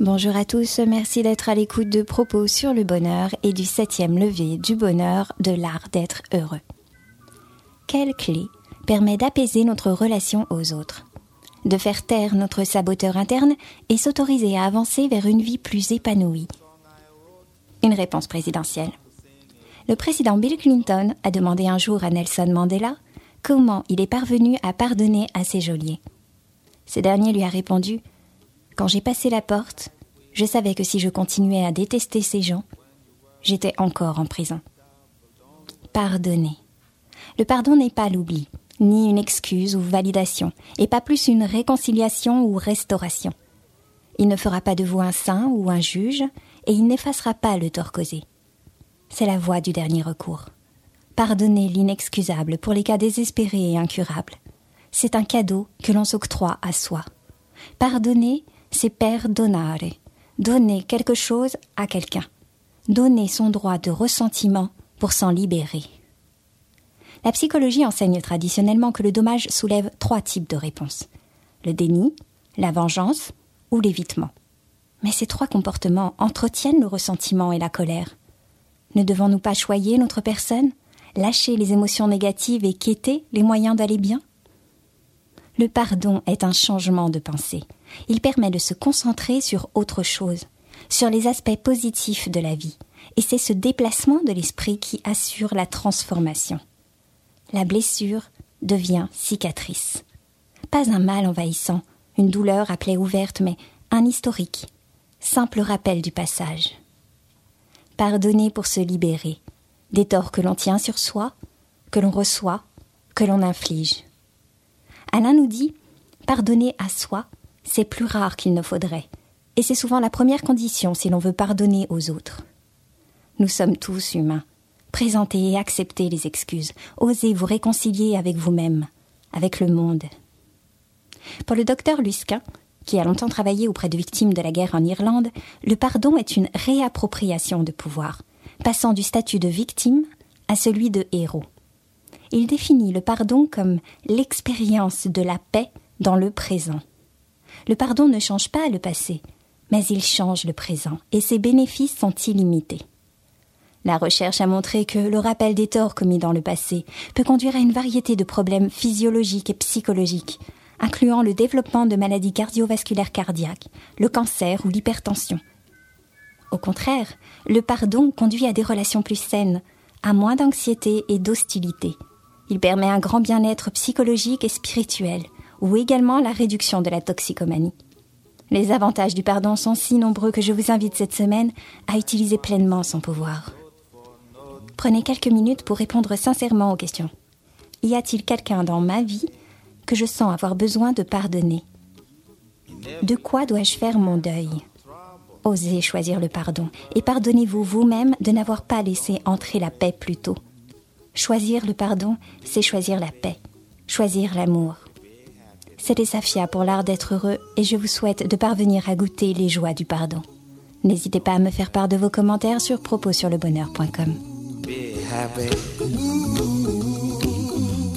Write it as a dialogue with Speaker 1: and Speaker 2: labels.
Speaker 1: Bonjour à tous, merci d'être à l'écoute de propos sur le bonheur et du septième levier du bonheur de l'art d'être heureux. Quelle clé permet d'apaiser notre relation aux autres, de faire taire notre saboteur interne et s'autoriser à avancer vers une vie plus épanouie? Une réponse présidentielle. Le président Bill Clinton a demandé un jour à Nelson Mandela comment il est parvenu à pardonner à ses geôliers. Ce dernier lui a répondu Quand j'ai passé la porte, je savais que si je continuais à détester ces gens, j'étais encore en prison. Pardonner. Le pardon n'est pas l'oubli, ni une excuse ou validation, et pas plus une réconciliation ou restauration. Il ne fera pas de vous un saint ou un juge, et il n'effacera pas le tort causé. C'est la voie du dernier recours. Pardonner l'inexcusable pour les cas désespérés et incurables. C'est un cadeau que l'on s'octroie à soi. Pardonner, c'est perdonare, donner quelque chose à quelqu'un, donner son droit de ressentiment pour s'en libérer. La psychologie enseigne traditionnellement que le dommage soulève trois types de réponses le déni, la vengeance ou l'évitement. Mais ces trois comportements entretiennent le ressentiment et la colère. Ne devons-nous pas choyer notre personne, lâcher les émotions négatives et quêter les moyens d'aller bien? Le pardon est un changement de pensée. Il permet de se concentrer sur autre chose, sur les aspects positifs de la vie, et c'est ce déplacement de l'esprit qui assure la transformation. La blessure devient cicatrice. Pas un mal envahissant, une douleur à plaie ouverte, mais un historique, simple rappel du passage. Pardonner pour se libérer, des torts que l'on tient sur soi, que l'on reçoit, que l'on inflige. Alain nous dit pardonner à soi, c'est plus rare qu'il ne faudrait, et c'est souvent la première condition si l'on veut pardonner aux autres. Nous sommes tous humains. Présentez et acceptez les excuses. Osez vous réconcilier avec vous-même, avec le monde. Pour le docteur Luskin, qui a longtemps travaillé auprès de victimes de la guerre en Irlande, le pardon est une réappropriation de pouvoir, passant du statut de victime à celui de héros. Il définit le pardon comme l'expérience de la paix dans le présent. Le pardon ne change pas le passé, mais il change le présent, et ses bénéfices sont illimités. La recherche a montré que le rappel des torts commis dans le passé peut conduire à une variété de problèmes physiologiques et psychologiques, incluant le développement de maladies cardiovasculaires cardiaques, le cancer ou l'hypertension. Au contraire, le pardon conduit à des relations plus saines, à moins d'anxiété et d'hostilité. Il permet un grand bien-être psychologique et spirituel, ou également la réduction de la toxicomanie. Les avantages du pardon sont si nombreux que je vous invite cette semaine à utiliser pleinement son pouvoir. Prenez quelques minutes pour répondre sincèrement aux questions. Y a-t-il quelqu'un dans ma vie que je sens avoir besoin de pardonner De quoi dois-je faire mon deuil? Osez choisir le pardon et pardonnez-vous vous-même de n'avoir pas laissé entrer la paix plus tôt. Choisir le pardon, c'est choisir la paix, choisir l'amour. C'était Safia pour l'art d'être heureux et je vous souhaite de parvenir à goûter les joies du pardon. N'hésitez pas à me faire part de vos commentaires sur propossurlebonheur.com.